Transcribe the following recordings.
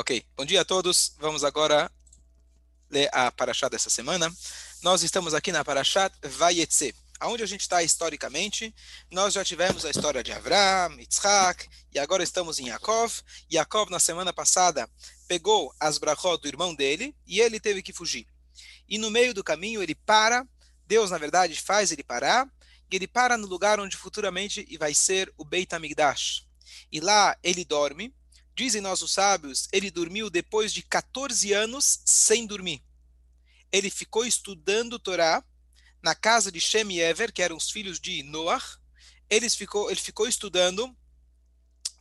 Ok, bom dia a todos. Vamos agora ler a Parashat dessa semana. Nós estamos aqui na Parashat Vayetze. Aonde a gente está historicamente, nós já tivemos a história de Avram, Yitzhak, e agora estamos em Yaakov. Yaakov, na semana passada, pegou as brachot do irmão dele, e ele teve que fugir. E no meio do caminho ele para, Deus, na verdade, faz ele parar, e ele para no lugar onde futuramente vai ser o Beit HaMikdash. E lá ele dorme, Dizem nossos sábios, ele dormiu depois de 14 anos sem dormir. Ele ficou estudando Torá na casa de Shem e Ever, que eram os filhos de Noah. Ficou, ele ficou estudando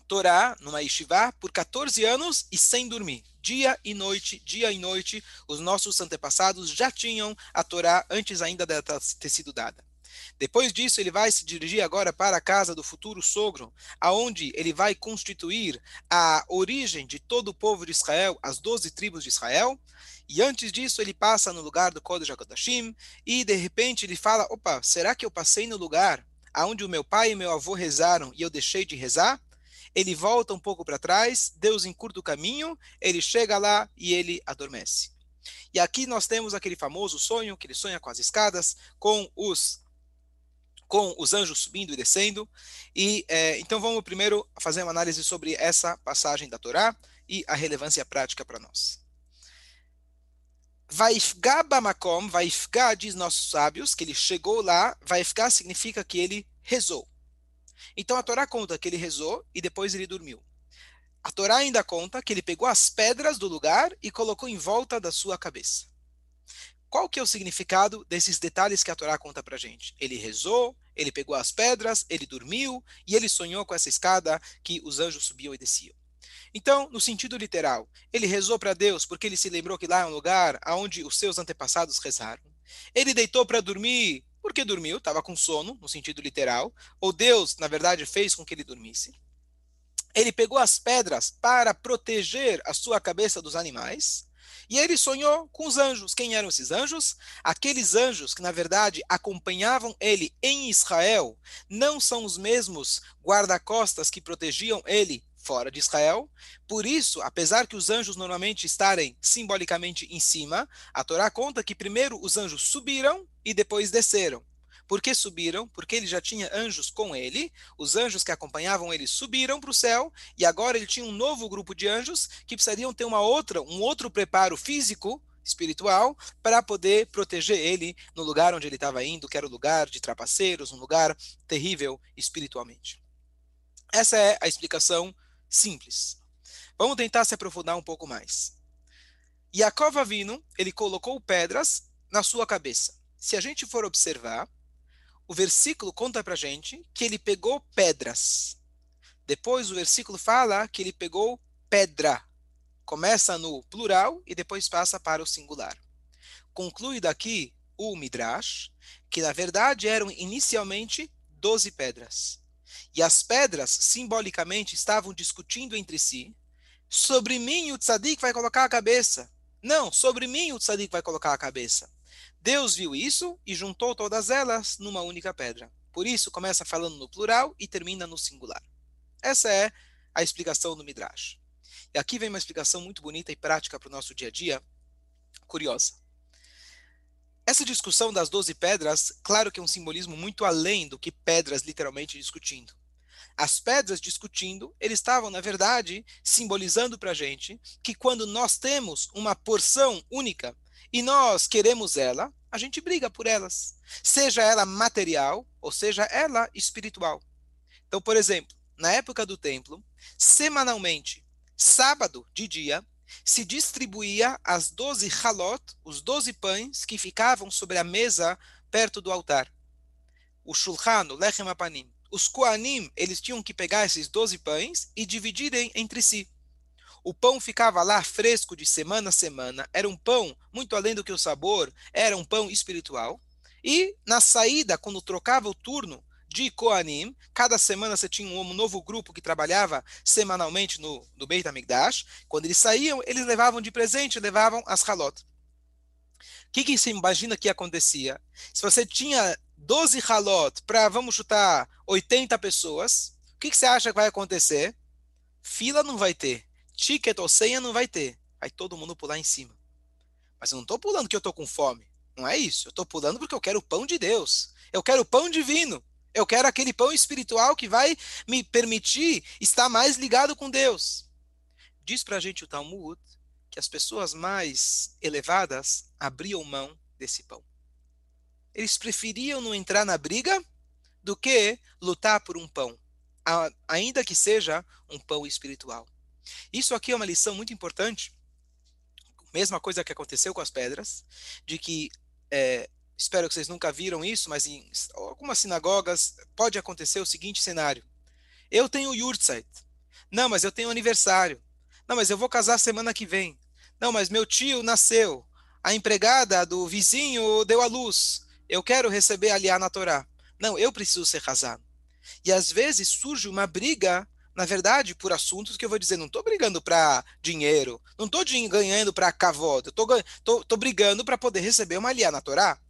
Torá numa yeshiva por 14 anos e sem dormir. Dia e noite, dia e noite, os nossos antepassados já tinham a Torá antes ainda de ter sido dada. Depois disso, ele vai se dirigir agora para a casa do futuro sogro, aonde ele vai constituir a origem de todo o povo de Israel, as doze tribos de Israel. E antes disso, ele passa no lugar do Kodesh HaKodashim e de repente ele fala: opa, será que eu passei no lugar aonde o meu pai e meu avô rezaram e eu deixei de rezar? Ele volta um pouco para trás, Deus encurta o caminho, ele chega lá e ele adormece. E aqui nós temos aquele famoso sonho, que ele sonha com as escadas, com os com os anjos subindo e descendo. E é, então vamos primeiro fazer uma análise sobre essa passagem da Torá e a relevância prática para nós. Vaifgá bamakom, vaifgá diz nossos sábios que ele chegou lá, vaifgá significa que ele rezou. Então a Torá conta que ele rezou e depois ele dormiu. A Torá ainda conta que ele pegou as pedras do lugar e colocou em volta da sua cabeça. Qual que é o significado desses detalhes que a Torá conta para gente? Ele rezou, ele pegou as pedras, ele dormiu e ele sonhou com essa escada que os anjos subiam e desciam. Então, no sentido literal, ele rezou para Deus porque ele se lembrou que lá é um lugar onde os seus antepassados rezaram. Ele deitou para dormir porque dormiu, estava com sono, no sentido literal, ou Deus, na verdade, fez com que ele dormisse. Ele pegou as pedras para proteger a sua cabeça dos animais. E ele sonhou com os anjos. Quem eram esses anjos? Aqueles anjos que, na verdade, acompanhavam ele em Israel, não são os mesmos guarda-costas que protegiam ele fora de Israel. Por isso, apesar que os anjos normalmente estarem simbolicamente em cima, a Torá conta que primeiro os anjos subiram e depois desceram. Por que subiram? Porque ele já tinha anjos com ele, os anjos que acompanhavam ele subiram para o céu, e agora ele tinha um novo grupo de anjos que precisariam ter uma outra, um outro preparo físico, espiritual, para poder proteger ele no lugar onde ele estava indo, que era o lugar de trapaceiros, um lugar terrível espiritualmente. Essa é a explicação simples. Vamos tentar se aprofundar um pouco mais. Yaakov Avino, ele colocou pedras na sua cabeça. Se a gente for observar, o versículo conta para gente que ele pegou pedras. Depois o versículo fala que ele pegou pedra. Começa no plural e depois passa para o singular. Conclui daqui o Midrash que na verdade eram inicialmente doze pedras. E as pedras simbolicamente estavam discutindo entre si sobre mim o tzadik vai colocar a cabeça. Não, sobre mim o tzadik vai colocar a cabeça. Deus viu isso e juntou todas elas numa única pedra. Por isso, começa falando no plural e termina no singular. Essa é a explicação do Midrash. E aqui vem uma explicação muito bonita e prática para o nosso dia a dia, curiosa. Essa discussão das doze pedras, claro que é um simbolismo muito além do que pedras literalmente discutindo. As pedras discutindo, eles estavam, na verdade, simbolizando para a gente que quando nós temos uma porção única e nós queremos ela, a gente briga por elas, seja ela material ou seja ela espiritual. Então, por exemplo, na época do templo, semanalmente, sábado de dia, se distribuía as doze halot, os doze pães que ficavam sobre a mesa perto do altar. O shulchan, o lechem apanim. Os koanim, eles tinham que pegar esses doze pães e dividirem entre si. O pão ficava lá fresco de semana a semana. Era um pão, muito além do que o sabor, era um pão espiritual. E na saída, quando trocava o turno de Koanim, cada semana você tinha um novo grupo que trabalhava semanalmente no, no Beit HaMikdash. Quando eles saíam, eles levavam de presente, levavam as halot. O que, que imagina que acontecia? Se você tinha 12 halot para, vamos chutar, 80 pessoas, o que, que você acha que vai acontecer? Fila não vai ter ticket ou senha não vai ter. Vai todo mundo pular em cima. Mas eu não estou pulando porque eu estou com fome. Não é isso. Eu estou pulando porque eu quero o pão de Deus. Eu quero o pão divino. Eu quero aquele pão espiritual que vai me permitir estar mais ligado com Deus. Diz para a gente o Talmud que as pessoas mais elevadas abriam mão desse pão. Eles preferiam não entrar na briga do que lutar por um pão, ainda que seja um pão espiritual. Isso aqui é uma lição muito importante. Mesma coisa que aconteceu com as pedras, de que é, espero que vocês nunca viram isso, mas em algumas sinagogas pode acontecer o seguinte cenário: eu tenho Yurtzeit, não, mas eu tenho aniversário, não, mas eu vou casar semana que vem, não, mas meu tio nasceu, a empregada do vizinho deu à luz, eu quero receber aliá na Torá. Não, eu preciso ser casado. E às vezes surge uma briga, na verdade, por assuntos que eu vou dizer, não estou brigando para dinheiro, não estou ganhando para cavoda, estou brigando para poder receber uma aliá na Torá.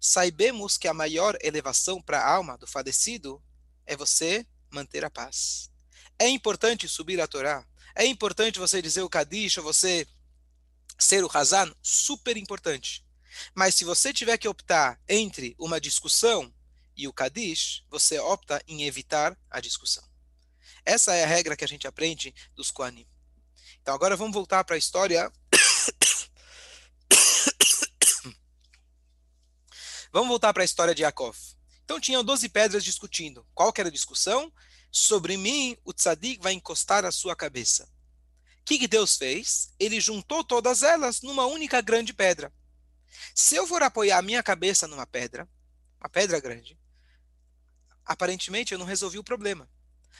Saibemos que a maior elevação para a alma do falecido é você manter a paz. É importante subir a Torá, é importante você dizer o Kadish, você ser o Hazan, super importante. Mas se você tiver que optar entre uma discussão e o Kadish, você opta em evitar a discussão. Essa é a regra que a gente aprende dos Koanim. Então agora vamos voltar para a história. vamos voltar para a história de Yaakov. Então tinham 12 pedras discutindo. Qual que era a discussão? Sobre mim, o tzadik vai encostar a sua cabeça. O que, que Deus fez? Ele juntou todas elas numa única grande pedra. Se eu for apoiar a minha cabeça numa pedra, uma pedra grande, aparentemente eu não resolvi o problema.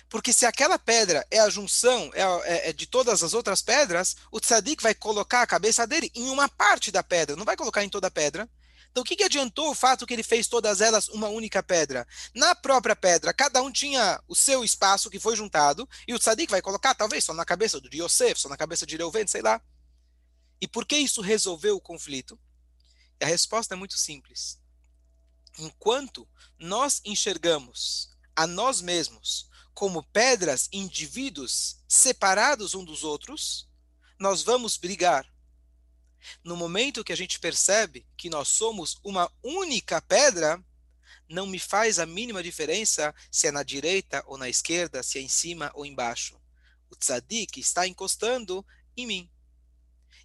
Porque se aquela pedra é a junção é, é, é de todas as outras pedras, o tzadik vai colocar a cabeça dele em uma parte da pedra, não vai colocar em toda a pedra. Então, o que, que adiantou o fato que ele fez todas elas uma única pedra? Na própria pedra, cada um tinha o seu espaço que foi juntado, e o tzadik vai colocar, talvez, só na cabeça do Yosef, só na cabeça de Reuven, sei lá. E por que isso resolveu o conflito? A resposta é muito simples. Enquanto nós enxergamos a nós mesmos como pedras, indivíduos separados um dos outros, nós vamos brigar no momento que a gente percebe que nós somos uma única pedra, não me faz a mínima diferença se é na direita ou na esquerda, se é em cima ou embaixo. O tzadik está encostando em mim.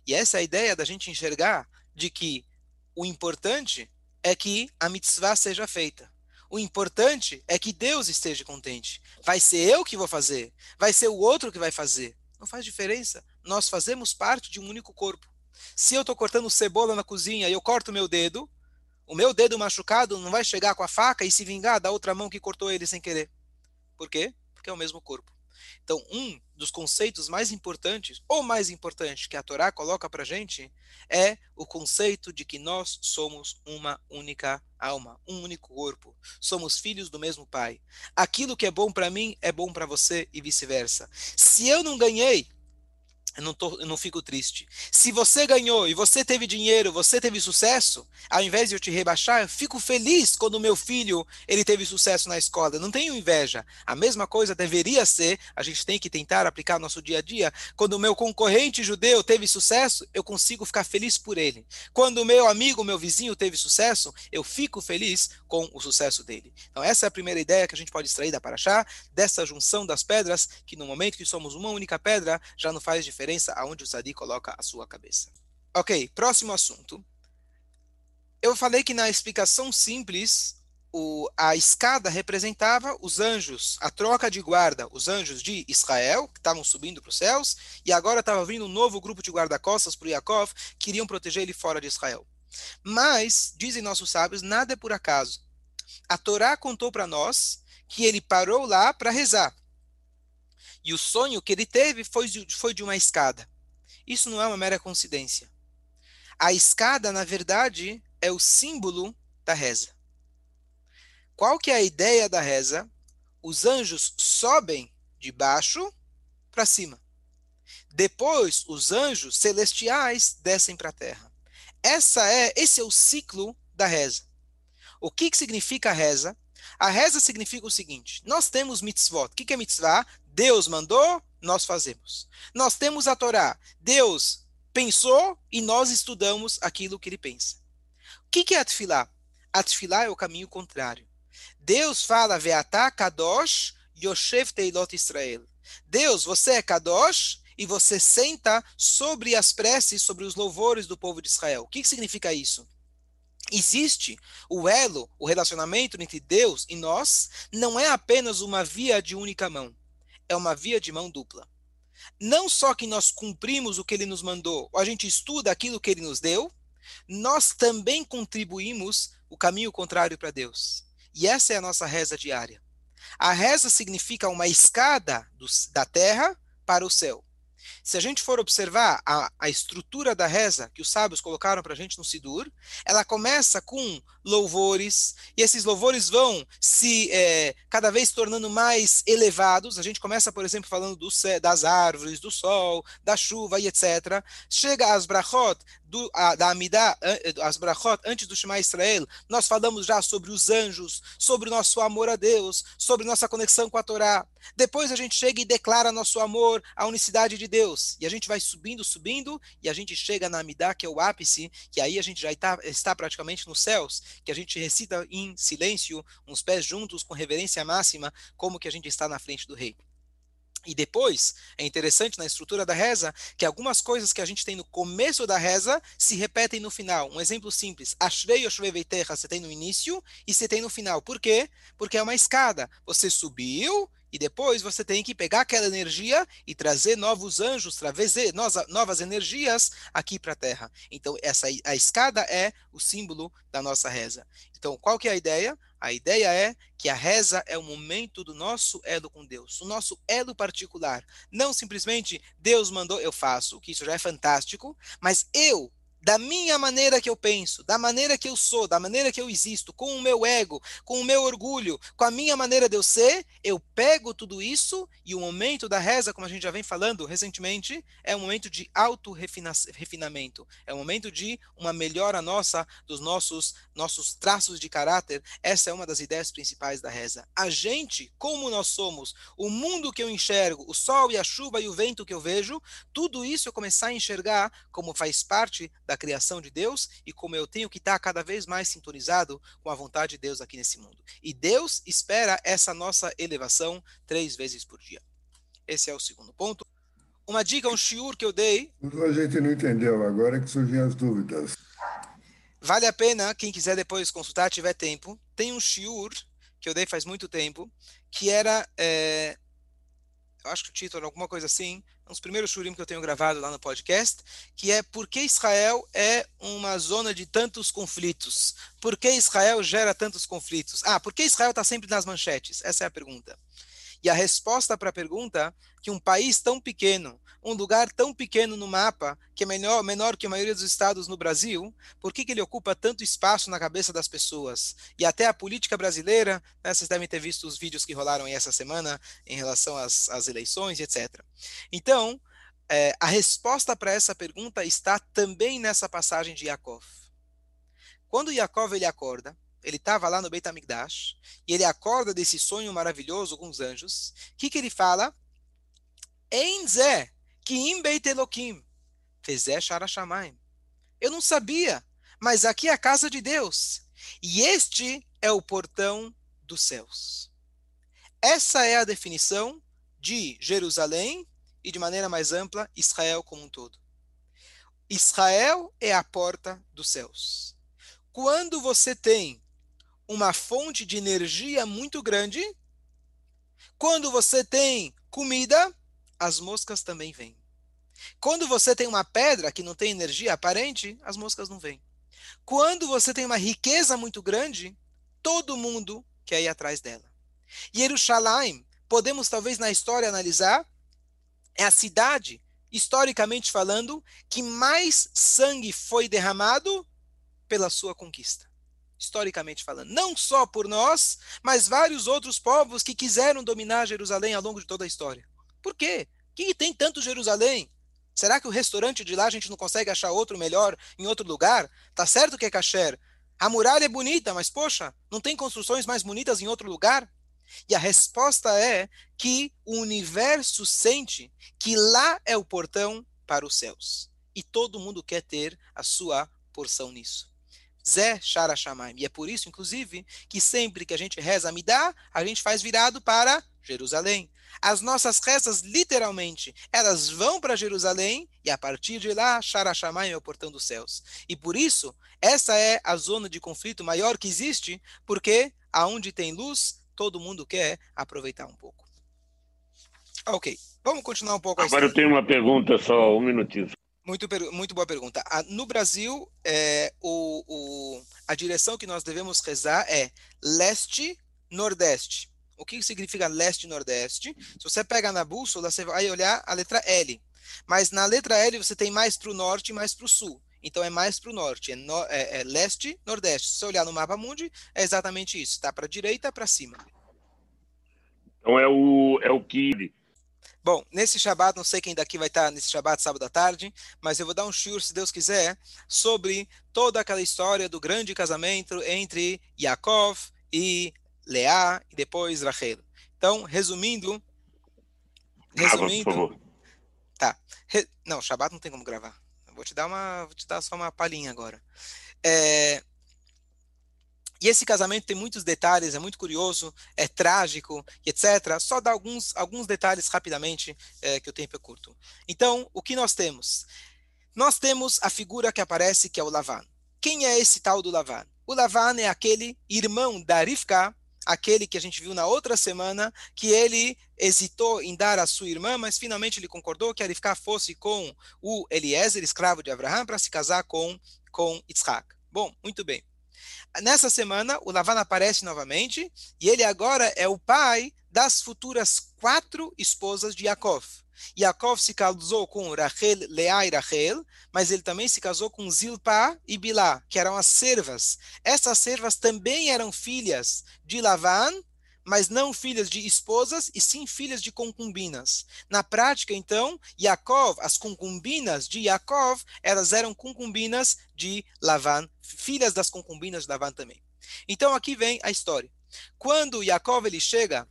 E essa é a ideia da gente enxergar de que o importante é que a mitzvah seja feita. O importante é que Deus esteja contente. Vai ser eu que vou fazer, vai ser o outro que vai fazer. Não faz diferença. Nós fazemos parte de um único corpo. Se eu estou cortando cebola na cozinha e eu corto meu dedo, o meu dedo machucado não vai chegar com a faca e se vingar da outra mão que cortou ele sem querer. Por quê? Porque é o mesmo corpo. Então, um dos conceitos mais importantes, ou mais importante, que a Torá coloca para a gente, é o conceito de que nós somos uma única alma, um único corpo. Somos filhos do mesmo Pai. Aquilo que é bom para mim é bom para você e vice-versa. Se eu não ganhei, eu não, tô, eu não fico triste. Se você ganhou e você teve dinheiro, você teve sucesso, ao invés de eu te rebaixar, eu fico feliz quando o meu filho ele teve sucesso na escola. Eu não tenho inveja. A mesma coisa deveria ser, a gente tem que tentar aplicar no nosso dia a dia. Quando o meu concorrente judeu teve sucesso, eu consigo ficar feliz por ele. Quando o meu amigo, meu vizinho teve sucesso, eu fico feliz com o sucesso dele. Então essa é a primeira ideia que a gente pode extrair da Paraxá, dessa junção das pedras, que no momento que somos uma única pedra, já não faz diferença diferença aonde o Sadi coloca a sua cabeça. Ok, próximo assunto. Eu falei que na explicação simples, o, a escada representava os anjos, a troca de guarda, os anjos de Israel, que estavam subindo para os céus, e agora estava vindo um novo grupo de guarda-costas para Yaakov, que queriam proteger ele fora de Israel. Mas, dizem nossos sábios, nada é por acaso. A Torá contou para nós que ele parou lá para rezar. E o sonho que ele teve foi de, foi de uma escada. Isso não é uma mera coincidência. A escada, na verdade, é o símbolo da reza. Qual que é a ideia da reza? Os anjos sobem de baixo para cima. Depois, os anjos celestiais descem para a terra. Essa é, esse é o ciclo da reza. O que, que significa a reza? A reza significa o seguinte: nós temos mitzvot. O que, que é mitzvah? Deus mandou, nós fazemos. Nós temos a Torá. Deus pensou e nós estudamos aquilo que ele pensa. O que, que é a Tfilá? A Tfilá é o caminho contrário. Deus fala, Veatá Kadosh Yoshev Teilot Israel. Deus, você é Kadosh e você senta sobre as preces, sobre os louvores do povo de Israel. O que, que significa isso? Existe o elo, o relacionamento entre Deus e nós, não é apenas uma via de única mão, é uma via de mão dupla. Não só que nós cumprimos o que ele nos mandou, ou a gente estuda aquilo que ele nos deu, nós também contribuímos o caminho contrário para Deus. E essa é a nossa reza diária. A reza significa uma escada do, da terra para o céu. Se a gente for observar a, a estrutura da reza que os sábios colocaram para a gente no Sidur, ela começa com louvores, e esses louvores vão se é, cada vez tornando mais elevados. A gente começa, por exemplo, falando do, das árvores, do sol, da chuva e etc. Chega às brachot, do, a, da Amidá, as brachot, antes do Shema Israel, nós falamos já sobre os anjos, sobre o nosso amor a Deus, sobre nossa conexão com a Torá. Depois a gente chega e declara nosso amor à unicidade de Deus. E a gente vai subindo, subindo, e a gente chega na Amidá, que é o ápice, que aí a gente já está, está praticamente nos céus, que a gente recita em silêncio, uns pés juntos, com reverência máxima, como que a gente está na frente do rei. E depois, é interessante na estrutura da reza que algumas coisas que a gente tem no começo da reza se repetem no final. Um exemplo simples: Ashrei Yoshvei Veitecha, você tem no início e você tem no final. Por quê? Porque é uma escada. Você subiu e depois você tem que pegar aquela energia e trazer novos anjos, trazer novas energias aqui para a Terra. Então, essa a escada é o símbolo da nossa reza. Então, qual que é a ideia? A ideia é que a reza é o momento do nosso elo com Deus, o nosso elo particular. Não simplesmente Deus mandou, eu faço, que isso já é fantástico, mas eu da minha maneira que eu penso, da maneira que eu sou, da maneira que eu existo, com o meu ego, com o meu orgulho, com a minha maneira de eu ser, eu pego tudo isso e o momento da reza, como a gente já vem falando recentemente, é um momento de auto-refinamento, é um momento de uma melhora nossa dos nossos nossos traços de caráter. Essa é uma das ideias principais da reza. A gente, como nós somos, o mundo que eu enxergo, o sol e a chuva e o vento que eu vejo, tudo isso eu começar a enxergar como faz parte da da criação de Deus e como eu tenho que estar cada vez mais sintonizado com a vontade de Deus aqui nesse mundo. E Deus espera essa nossa elevação três vezes por dia. Esse é o segundo ponto. Uma dica, um shiur que eu dei. A gente não entendeu, agora é que surgem as dúvidas. Vale a pena, quem quiser depois consultar, tiver tempo. Tem um shiur que eu dei faz muito tempo, que era. É, eu acho que o título era alguma coisa assim, um dos primeiros shurim que eu tenho gravado lá no podcast, que é por que Israel é uma zona de tantos conflitos? Por que Israel gera tantos conflitos? Ah, por que Israel está sempre nas manchetes? Essa é a pergunta. E a resposta para a pergunta que um país tão pequeno, um lugar tão pequeno no mapa, que é menor, menor que a maioria dos estados no Brasil, por que, que ele ocupa tanto espaço na cabeça das pessoas? E até a política brasileira, né, vocês devem ter visto os vídeos que rolaram aí essa semana em relação às, às eleições, etc. Então, é, a resposta para essa pergunta está também nessa passagem de Yaakov. Quando Yaakov ele acorda, ele estava lá no Beit HaMikdash, e ele acorda desse sonho maravilhoso com os anjos, o que, que ele fala? Enzé, que im Beit fezé. Eu não sabia, mas aqui é a casa de Deus, e este é o portão dos céus. Essa é a definição de Jerusalém e, de maneira mais ampla, Israel como um todo. Israel é a porta dos céus. Quando você tem uma fonte de energia muito grande. Quando você tem comida, as moscas também vêm. Quando você tem uma pedra que não tem energia aparente, as moscas não vêm. Quando você tem uma riqueza muito grande, todo mundo quer ir atrás dela. Jerusalém, podemos talvez na história analisar, é a cidade, historicamente falando, que mais sangue foi derramado pela sua conquista historicamente falando. Não só por nós, mas vários outros povos que quiseram dominar Jerusalém ao longo de toda a história. Por quê? Que tem tanto Jerusalém? Será que o restaurante de lá a gente não consegue achar outro melhor em outro lugar? Tá certo que é kasher. A muralha é bonita, mas poxa, não tem construções mais bonitas em outro lugar? E a resposta é que o universo sente que lá é o portão para os céus. E todo mundo quer ter a sua porção nisso. Zé Shara Shamaim. E é por isso, inclusive, que sempre que a gente reza Amidá, a gente faz virado para Jerusalém. As nossas rezas, literalmente, elas vão para Jerusalém e a partir de lá, Shara Shamaim é o portão dos céus. E por isso, essa é a zona de conflito maior que existe, porque aonde tem luz, todo mundo quer aproveitar um pouco. Ok, vamos continuar um pouco. Agora eu tenho uma pergunta só, um minutinho. Muito, muito boa pergunta. No Brasil, é, o, o, a direção que nós devemos rezar é leste-nordeste. O que significa leste-nordeste? Se você pega na bússola, você vai olhar a letra L. Mas na letra L você tem mais para o norte e mais para o sul. Então é mais para o norte, é, no, é, é leste-nordeste. Se você olhar no mapa mundi, é exatamente isso. Está para a direita, para cima. Então é o, é o que Bom, nesse Shabat, não sei quem daqui vai estar nesse Shabat sábado à tarde, mas eu vou dar um shiur, se Deus quiser, sobre toda aquela história do grande casamento entre Yaakov e Leá e depois Rachel. Então, resumindo, resumindo, tá. Re, não, Shabat não tem como gravar. Vou te dar uma, vou te dar só uma palhinha agora. É, e esse casamento tem muitos detalhes, é muito curioso, é trágico, etc. Só dar alguns, alguns detalhes rapidamente, é, que o tempo é curto. Então, o que nós temos? Nós temos a figura que aparece, que é o Lavan. Quem é esse tal do Lavan? O Lavan é aquele irmão da Rivka, aquele que a gente viu na outra semana, que ele hesitou em dar a sua irmã, mas finalmente ele concordou que a Rivka fosse com o Eliezer, escravo de Abraão, para se casar com, com Isaac. Bom, muito bem. Nessa semana, o Lavan aparece novamente e ele agora é o pai das futuras quatro esposas de Yaakov. Yaakov se casou com Rachel, Leá e Rachel, mas ele também se casou com Zilpá e Bilá, que eram as servas. Essas servas também eram filhas de Lavan mas não filhas de esposas, e sim filhas de concubinas. Na prática, então, Yaakov, as concubinas de Yaakov, elas eram concubinas de Lavan, filhas das concubinas de Lavan também. Então aqui vem a história. Quando Yaakov ele chega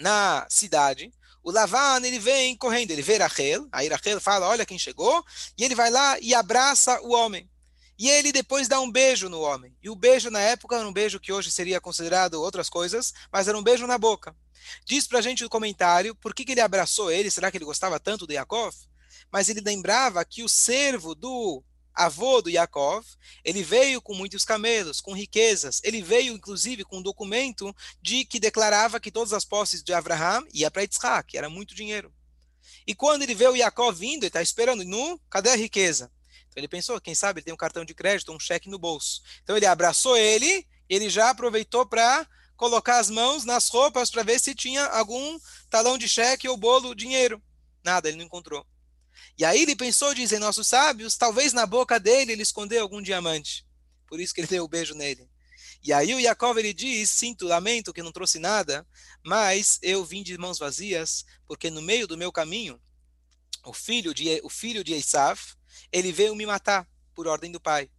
na cidade, o Lavan ele vem correndo, ele vê Rachel, aí Rachel fala, olha quem chegou, e ele vai lá e abraça o homem. E ele depois dá um beijo no homem. E o beijo na época era um beijo que hoje seria considerado outras coisas, mas era um beijo na boca. Diz pra gente o comentário por que, que ele abraçou ele, será que ele gostava tanto de Yaakov? Mas ele lembrava que o servo do avô do Yaakov, ele veio com muitos camelos, com riquezas. Ele veio, inclusive, com um documento de que declarava que todas as posses de Abraham ia para Yitzhak, era muito dinheiro. E quando ele vê o Yaakov vindo, ele está esperando, nu, cadê a riqueza? Então ele pensou, quem sabe ele tem um cartão de crédito, um cheque no bolso. Então ele abraçou ele, ele já aproveitou para colocar as mãos nas roupas para ver se tinha algum talão de cheque ou bolo, dinheiro. Nada, ele não encontrou. E aí ele pensou, dizem nossos sábios, talvez na boca dele ele escondeu algum diamante. Por isso que ele deu o um beijo nele. E aí o Yaakov ele diz, sinto, lamento que não trouxe nada, mas eu vim de mãos vazias, porque no meio do meu caminho, o filho de, o filho de Esav, ele veio me matar por ordem do pai.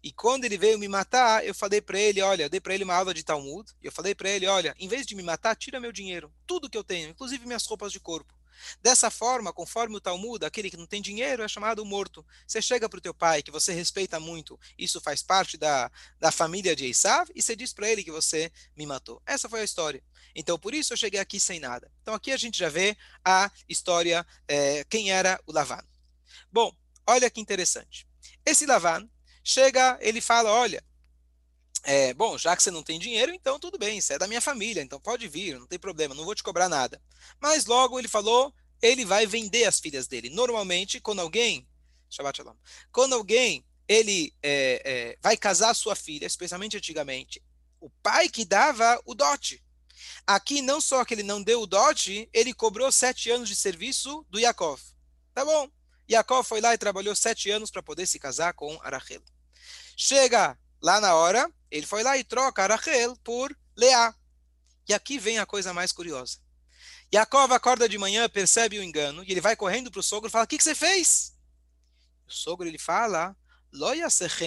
E quando ele veio me matar, eu falei para ele, olha, dei para ele uma aula de Talmud, e eu falei para ele, olha, em vez de me matar, tira meu dinheiro, tudo que eu tenho, inclusive minhas roupas de corpo. Dessa forma, conforme o Talmud, aquele que não tem dinheiro é chamado morto. Você chega para o teu pai, que você respeita muito, isso faz parte da, da família de Esav, e você diz para ele que você me matou. Essa foi a história. Então, por isso eu cheguei aqui sem nada. Então, aqui a gente já vê a história, é, quem era o Lavan. Bom, Olha que interessante. Esse Lavan chega, ele fala: olha, é, bom, já que você não tem dinheiro, então tudo bem, você é da minha família, então pode vir, não tem problema, não vou te cobrar nada. Mas logo ele falou, ele vai vender as filhas dele. Normalmente, quando alguém, Shabbat Shalom, quando alguém ele é, é, vai casar sua filha, especialmente antigamente, o pai que dava o dote. Aqui, não só que ele não deu o dote, ele cobrou sete anos de serviço do Yaakov. Tá bom, Jacó foi lá e trabalhou sete anos para poder se casar com Arachel. Chega lá na hora, ele foi lá e troca Arachel por Leá. E aqui vem a coisa mais curiosa. Jacó acorda de manhã, percebe o engano, e ele vai correndo para o sogro e fala, o que, que você fez? O sogro ele fala,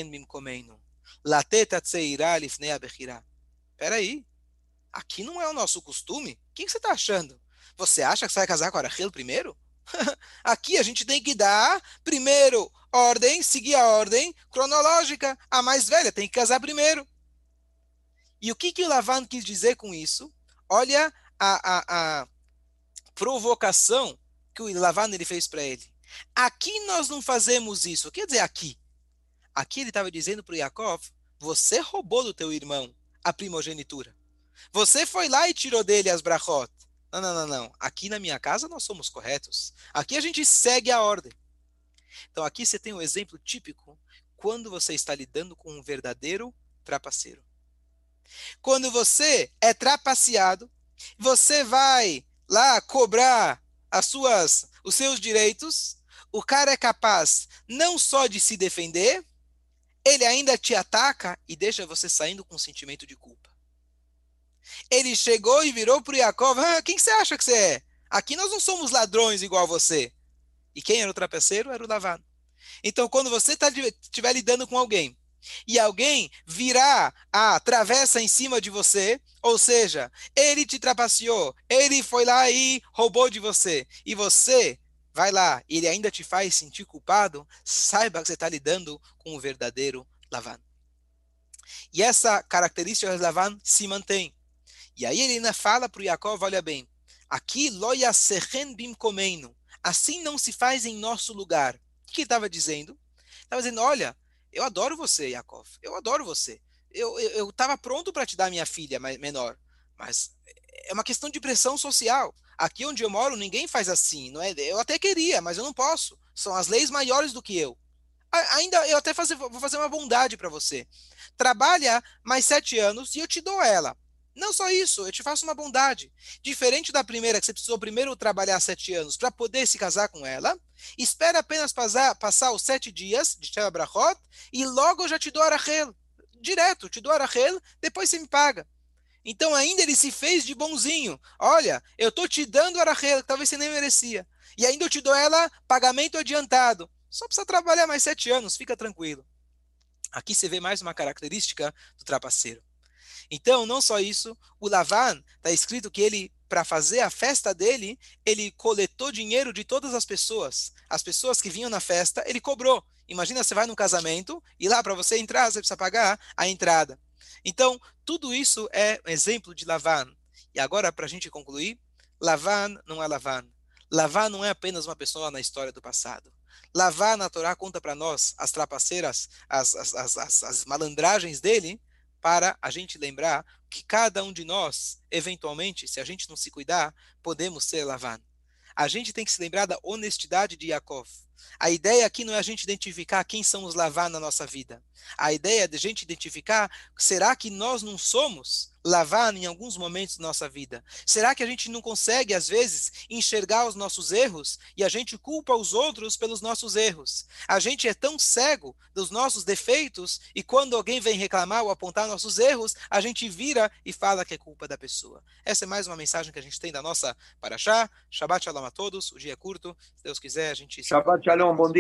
mimkomeinu, lateta. Peraí, aqui não é o nosso costume. O que, que você está achando? Você acha que você vai casar com a Rachel primeiro? aqui a gente tem que dar primeiro ordem, seguir a ordem cronológica. A mais velha tem que casar primeiro. E o que, que o Lavan quis dizer com isso? Olha a, a, a provocação que o Lavan ele fez para ele. Aqui nós não fazemos isso. Quer dizer, aqui. Aqui ele estava dizendo para o Yaakov: você roubou do teu irmão a primogenitura. Você foi lá e tirou dele as brachot. Não, não, não, não. Aqui na minha casa nós somos corretos. Aqui a gente segue a ordem. Então aqui você tem um exemplo típico quando você está lidando com um verdadeiro trapaceiro. Quando você é trapaceado, você vai lá cobrar as suas, os seus direitos, o cara é capaz não só de se defender, ele ainda te ataca e deixa você saindo com um sentimento de culpa. Ele chegou e virou para o Yaakov, ah, quem você acha que você é? Aqui nós não somos ladrões igual você. E quem era o trapaceiro? Era o Lavan. Então, quando você tá, estiver lidando com alguém e alguém virar a travessa em cima de você, ou seja, ele te trapaceou, ele foi lá e roubou de você, e você vai lá e ele ainda te faz sentir culpado, saiba que você está lidando com o verdadeiro Lavan. E essa característica de Lavan se mantém. E aí ele ainda fala para o Yaakov, olha bem, aqui loya sechen bim comendo, assim não se faz em nosso lugar. O que ele estava dizendo? Estava dizendo, olha, eu adoro você, Yaakov. Eu adoro você. Eu estava pronto para te dar minha filha menor. Mas é uma questão de pressão social. Aqui onde eu moro, ninguém faz assim. não é? Eu até queria, mas eu não posso. São as leis maiores do que eu. Ainda eu até fazer, vou fazer uma bondade para você. Trabalha mais sete anos e eu te dou ela. Não só isso, eu te faço uma bondade. Diferente da primeira, que você precisou primeiro trabalhar sete anos para poder se casar com ela, espera apenas passar, passar os sete dias de Sheva Brachot e logo eu já te dou a Rachel. Direto, te dou a Rachel, depois você me paga. Então ainda ele se fez de bonzinho. Olha, eu estou te dando a Rachel, que talvez você nem merecia. E ainda eu te dou ela pagamento adiantado. Só precisa trabalhar mais sete anos, fica tranquilo. Aqui você vê mais uma característica do trapaceiro. Então, não só isso, o Lavan, está escrito que ele, para fazer a festa dele, ele coletou dinheiro de todas as pessoas. As pessoas que vinham na festa, ele cobrou. Imagina, você vai num casamento e lá para você entrar, você precisa pagar a entrada. Então, tudo isso é um exemplo de Lavan. E agora, para a gente concluir, Lavan não é Lavan. Lavan não é apenas uma pessoa na história do passado. Lavan, na Torá, conta para nós as trapaceiras, as, as, as, as malandragens dele, para a gente lembrar que cada um de nós, eventualmente, se a gente não se cuidar, podemos ser lavado. A gente tem que se lembrar da honestidade de Yaakov. A ideia aqui não é a gente identificar quem são os lavar na nossa vida. A ideia é de a gente identificar, será que nós não somos lavar em alguns momentos da nossa vida? Será que a gente não consegue, às vezes, enxergar os nossos erros e a gente culpa os outros pelos nossos erros? A gente é tão cego dos nossos defeitos e quando alguém vem reclamar ou apontar nossos erros, a gente vira e fala que é culpa da pessoa. Essa é mais uma mensagem que a gente tem da nossa Paraxá. Shabbat Shalom a todos. O dia é curto. Se Deus quiser, a gente... Shabbat Shalom, bom dia.